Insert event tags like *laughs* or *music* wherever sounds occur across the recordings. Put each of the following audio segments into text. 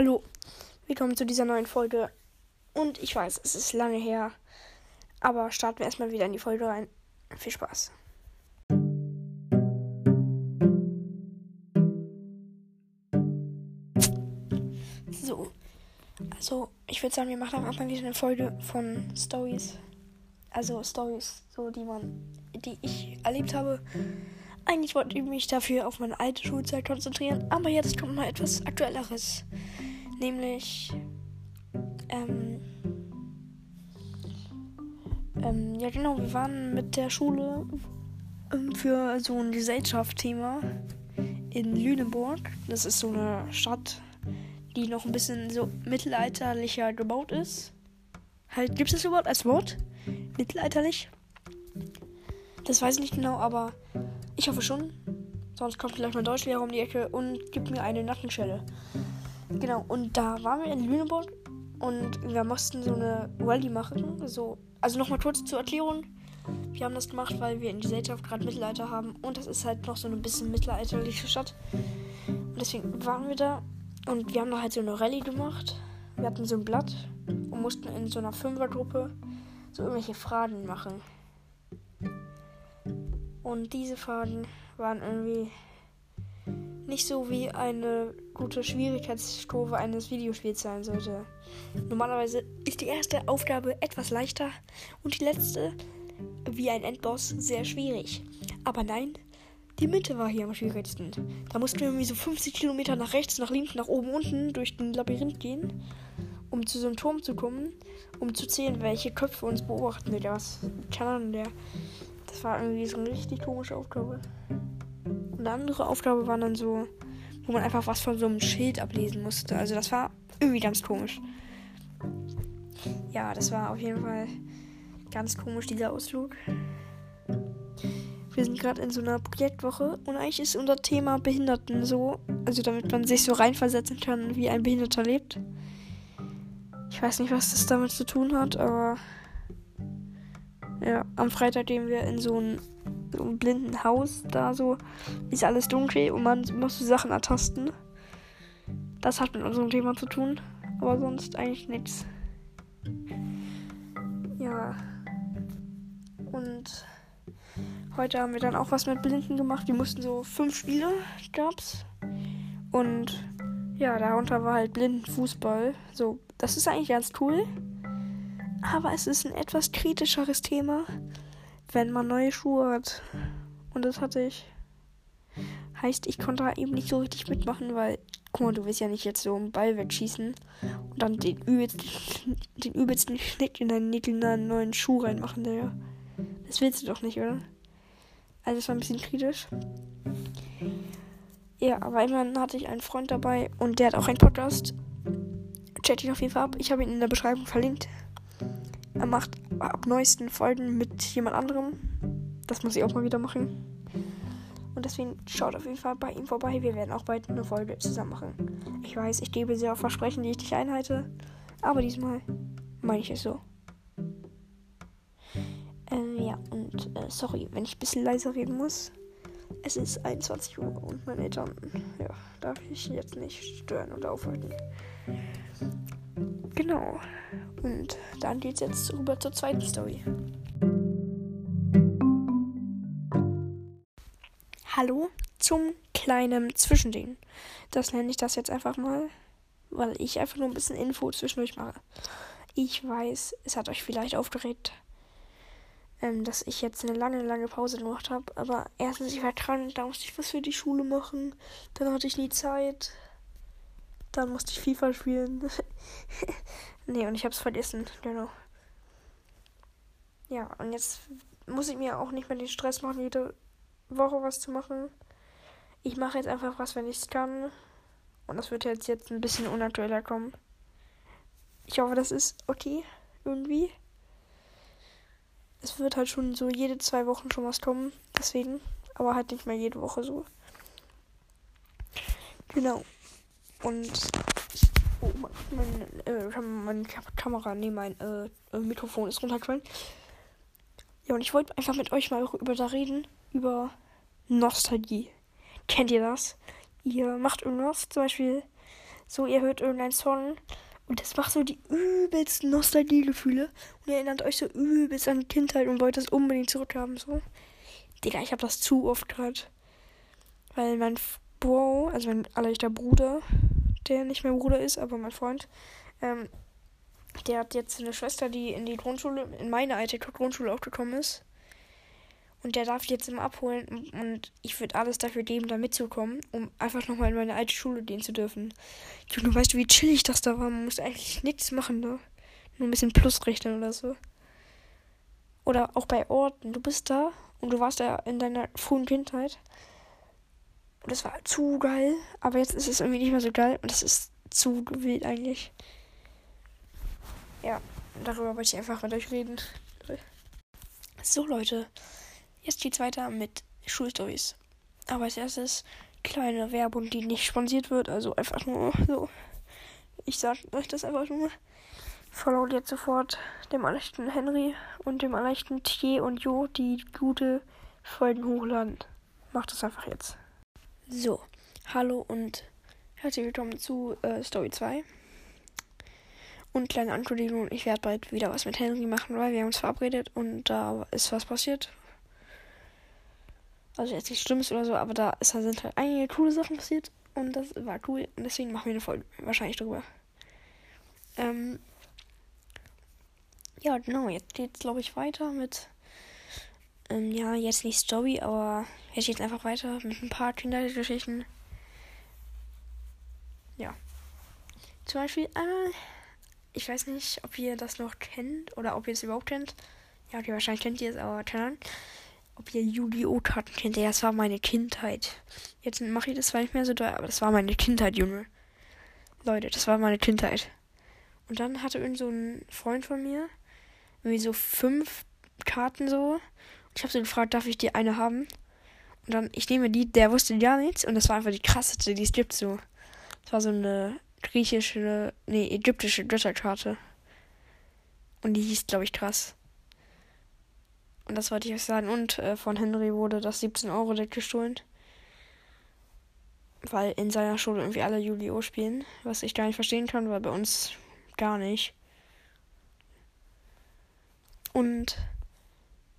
Hallo, willkommen zu dieser neuen Folge. Und ich weiß, es ist lange her, aber starten wir erstmal wieder in die Folge rein. Viel Spaß. So, also ich würde sagen, wir machen am Anfang wieder eine Folge von Stories. Also Stories, so die man, die ich erlebt habe. Eigentlich wollte ich mich dafür auf meine alte Schulzeit konzentrieren, aber jetzt kommt mal etwas Aktuelleres. Nämlich, ähm, ähm, ja genau, wir waren mit der Schule ähm, für so ein Gesellschaftsthema in Lüneburg. Das ist so eine Stadt, die noch ein bisschen so mittelalterlicher gebaut ist. Halt, gibt es das überhaupt als Wort? Mittelalterlich? Das weiß ich nicht genau, aber ich hoffe schon. Sonst kommt vielleicht mein Deutschlehrer um die Ecke und gibt mir eine Nackenschelle. Genau, und da waren wir in Lüneburg und wir mussten so eine Rallye machen. So, also nochmal kurz zur Erklärung. Wir haben das gemacht, weil wir in Gesellschaft gerade Mittelalter haben und das ist halt noch so ein bisschen mittelalterliche Stadt. Und deswegen waren wir da und wir haben da halt so eine Rallye gemacht. Wir hatten so ein Blatt und mussten in so einer Fünfergruppe so irgendwelche Fragen machen. Und diese Fragen waren irgendwie nicht so wie eine gute Schwierigkeitsstufe eines Videospiels sein sollte. Normalerweise ist die erste Aufgabe etwas leichter und die letzte, wie ein Endboss, sehr schwierig. Aber nein, die Mitte war hier am schwierigsten. Da mussten wir irgendwie so 50 Kilometer nach rechts, nach links, nach oben, unten durch den Labyrinth gehen, um zu so einem Turm zu kommen, um zu zählen, welche Köpfe uns beobachten. Der was, Ahnung, der das war irgendwie so eine richtig komische Aufgabe. Und eine andere Aufgabe war dann so, wo man einfach was von so einem Schild ablesen musste. Also das war irgendwie ganz komisch. Ja, das war auf jeden Fall ganz komisch, dieser Ausflug. Wir sind gerade in so einer Projektwoche und eigentlich ist unser Thema Behinderten so, also damit man sich so reinversetzen kann, wie ein Behinderter lebt. Ich weiß nicht, was das damit zu tun hat, aber ja, am Freitag gehen wir in so ein, so ein blinden Haus. Da so ist alles dunkel und man muss so Sachen ertasten. Das hat mit unserem Thema zu tun. Aber sonst eigentlich nichts. Ja. Und heute haben wir dann auch was mit Blinden gemacht. Wir mussten so fünf Spiele gab's. Und ja, darunter war halt Blindenfußball. So, das ist eigentlich ganz cool. Aber es ist ein etwas kritischeres Thema, wenn man neue Schuhe hat. Und das hatte ich. Heißt, ich konnte da eben nicht so richtig mitmachen, weil, guck mal, du willst ja nicht jetzt so einen Ball wegschießen und dann den übelsten, den übelsten Schnitt in deinen nickelnden neuen Schuh reinmachen, Digga. Das willst du doch nicht, oder? Also, es war ein bisschen kritisch. Ja, aber immerhin hatte ich einen Freund dabei und der hat auch einen Podcast. Chat ihn auf jeden Fall ab. Ich habe ihn in der Beschreibung verlinkt. Er macht ab neuesten Folgen mit jemand anderem. Das muss ich auch mal wieder machen. Und deswegen schaut auf jeden Fall bei ihm vorbei. Wir werden auch bald eine Folge zusammen machen. Ich weiß, ich gebe sehr auf Versprechen, die ich nicht einhalte. Aber diesmal meine ich es so. Äh, ja, und äh, sorry, wenn ich ein bisschen leiser reden muss. Es ist 21 Uhr und meine Eltern, ja, darf ich jetzt nicht stören oder aufhalten. Genau. Und dann geht's jetzt rüber zur zweiten Story. Hallo zum kleinen Zwischending. Das nenne ich das jetzt einfach mal, weil ich einfach nur ein bisschen Info zwischendurch mache. Ich weiß, es hat euch vielleicht aufgeregt, ähm, dass ich jetzt eine lange, lange Pause gemacht habe. Aber erstens, ich war krank, da musste ich was für die Schule machen. Dann hatte ich nie Zeit. Dann musste ich FIFA spielen. *laughs* nee, und ich hab's vergessen. Genau. Ja, und jetzt muss ich mir auch nicht mehr den Stress machen, jede Woche was zu machen. Ich mache jetzt einfach was, wenn ich es kann. Und das wird jetzt, jetzt ein bisschen unaktueller kommen. Ich hoffe, das ist okay. Irgendwie. Es wird halt schon so jede zwei Wochen schon was kommen. Deswegen. Aber halt nicht mehr jede Woche so. Genau. Und oh, mein, äh, meine Kamera, nee, mein äh, Mikrofon ist runtergefallen. Ja, und ich wollte einfach mit euch mal über da reden, über Nostalgie. Kennt ihr das? Ihr macht irgendwas, zum Beispiel So, ihr hört irgendeinen Song und das macht so die übelsten Nostalgiegefühle und ihr erinnert euch so übelst an die Kindheit und wollt das unbedingt zurückhaben, so. Digga, ich habe das zu oft gerade. Weil mein Bro, also mein allerliebster Bruder, der nicht mehr Bruder ist, aber mein Freund, ähm, der hat jetzt eine Schwester, die in die Grundschule, in meine alte Grundschule auch gekommen ist. Und der darf jetzt immer abholen. Und ich würde alles dafür geben, da mitzukommen, um einfach nochmal in meine alte Schule gehen zu dürfen. Junge, weißt du, wie chillig das da war? Man muss eigentlich nichts machen, ne? Nur ein bisschen Plus rechnen oder so. Oder auch bei Orten. Du bist da und du warst da in deiner frühen Kindheit. Und das war zu geil. Aber jetzt ist es irgendwie nicht mehr so geil. Und das ist zu wild eigentlich. Ja, darüber wollte ich einfach mit euch reden. So, Leute. Jetzt geht's weiter mit Schulstories. Aber als erstes kleine Werbung, die nicht sponsiert wird. Also einfach nur so. Ich sag euch das einfach nur. Followt jetzt sofort dem allerliebsten Henry und dem allerliebsten T und Jo, die gute Folgen hochladen. Macht das einfach jetzt. So, hallo und herzlich willkommen zu äh, Story 2. Und kleine Ankündigung, ich werde bald wieder was mit Henry machen, weil wir haben uns verabredet und da ist was passiert. Also jetzt nichts Schlimmes oder so, aber da ist, sind halt einige coole Sachen passiert und das war cool und deswegen machen wir eine Folge wahrscheinlich drüber. Ähm, ja, genau, jetzt geht's glaube ich weiter mit, ähm, ja, jetzt nicht Story, aber jetzt geht's einfach weiter mit ein paar Kindergeschichten. Ja. Zum Beispiel, äh, ich weiß nicht, ob ihr das noch kennt oder ob ihr es überhaupt kennt. Ja, okay, wahrscheinlich kennt ihr es, aber keine Ahnung ob ihr Yu-Gi-Oh! Karten kennt. Ja, das war meine Kindheit. Jetzt mache ich das zwar nicht mehr so doll, aber das war meine Kindheit, Junge. Leute, das war meine Kindheit. Und dann hatte irgend so ein Freund von mir irgendwie so fünf Karten so. Ich habe so gefragt, darf ich die eine haben? Und dann, ich nehme die, der wusste gar nichts. Und das war einfach die krasseste, die es gibt so. Das war so eine griechische, nee, ägyptische Götterkarte. Und die hieß, glaube ich, krass. Und das wollte ich euch sagen. Und äh, von Henry wurde das 17 Euro Deck gestohlen. Weil in seiner Schule irgendwie alle Yu-Gi-Oh! spielen. Was ich gar nicht verstehen kann, weil bei uns gar nicht. Und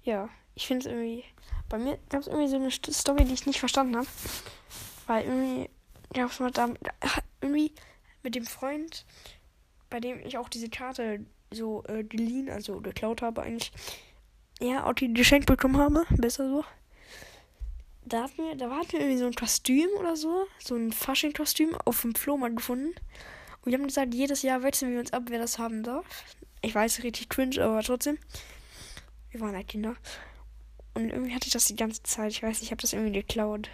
ja, ich finde es irgendwie. Bei mir gab es irgendwie so eine Story, die ich nicht verstanden habe. Weil irgendwie gab es mal da. Irgendwie mit dem Freund, bei dem ich auch diese Karte so äh, geliehen, also geklaut habe eigentlich ja, auch die geschenkt bekommen habe. Besser so. Da hatten wir, da hatten wir irgendwie so ein Kostüm oder so. So ein Fasching-Kostüm auf dem Flohmarkt gefunden. Und wir haben gesagt, jedes Jahr wechseln wir uns ab, wer das haben darf. Ich weiß, richtig cringe, aber trotzdem. Wir waren halt Kinder. Und irgendwie hatte ich das die ganze Zeit. Ich weiß nicht, ich habe das irgendwie geklaut.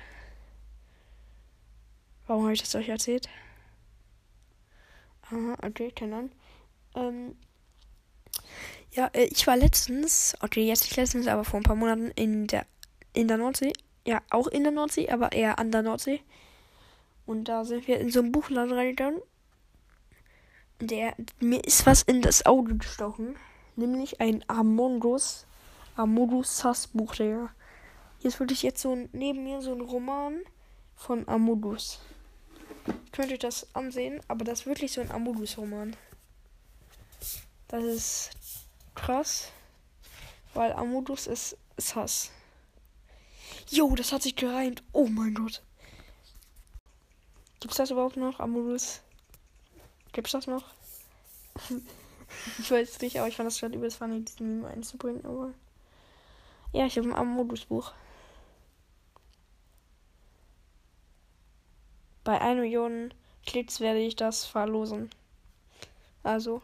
Warum habe ich das euch erzählt? Aha, okay, keine Ahnung. Ähm, ja, äh, ich war letztens, okay, jetzt nicht letztens, aber vor ein paar Monaten in der in der Nordsee. Ja, auch in der Nordsee, aber eher an der Nordsee. Und da sind wir in so einen Buchladen reingegangen. Der, mir ist was in das Auge gestochen. Nämlich ein Amongos. Amodus Sass Buch, der. Hier ist wirklich jetzt so neben mir so ein Roman von Amodus. Könnt ihr das ansehen, aber das ist wirklich so ein Amodus-Roman. Das ist krass. Weil Amodus ist, Hass. Jo, das hat sich gereimt. Oh mein Gott. Gibt's das überhaupt noch? Amodus? Gibt's das noch? *laughs* ich weiß nicht, aber ich fand das gerade übelst funny, diesen Meme einzubringen. Aber ja, ich habe ein Amodus-Buch. Bei 1 Million Klicks werde ich das verlosen. Also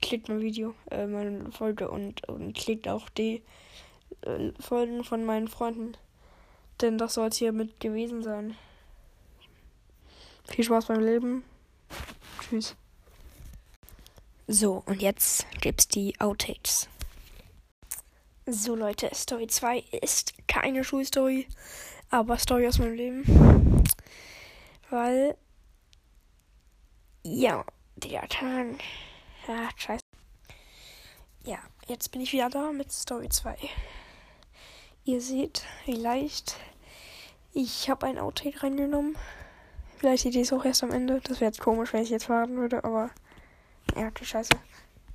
klickt mein Video, äh, meine Folge und, und klickt auch die äh, Folgen von meinen Freunden. Denn das soll es hier mit gewesen sein. Viel Spaß beim Leben. Tschüss. So, und jetzt gibt's die Outtakes. So, Leute, Story 2 ist keine Schulstory, aber Story aus meinem Leben. Weil. Ja, der kann. Ja, scheiße. Ja, jetzt bin ich wieder da mit Story 2. Ihr seht vielleicht, ich habe ein Outtake reingenommen. Vielleicht seht ihr es auch erst am Ende. Das wäre jetzt komisch, wenn ich jetzt verraten würde, aber ja, die Scheiße.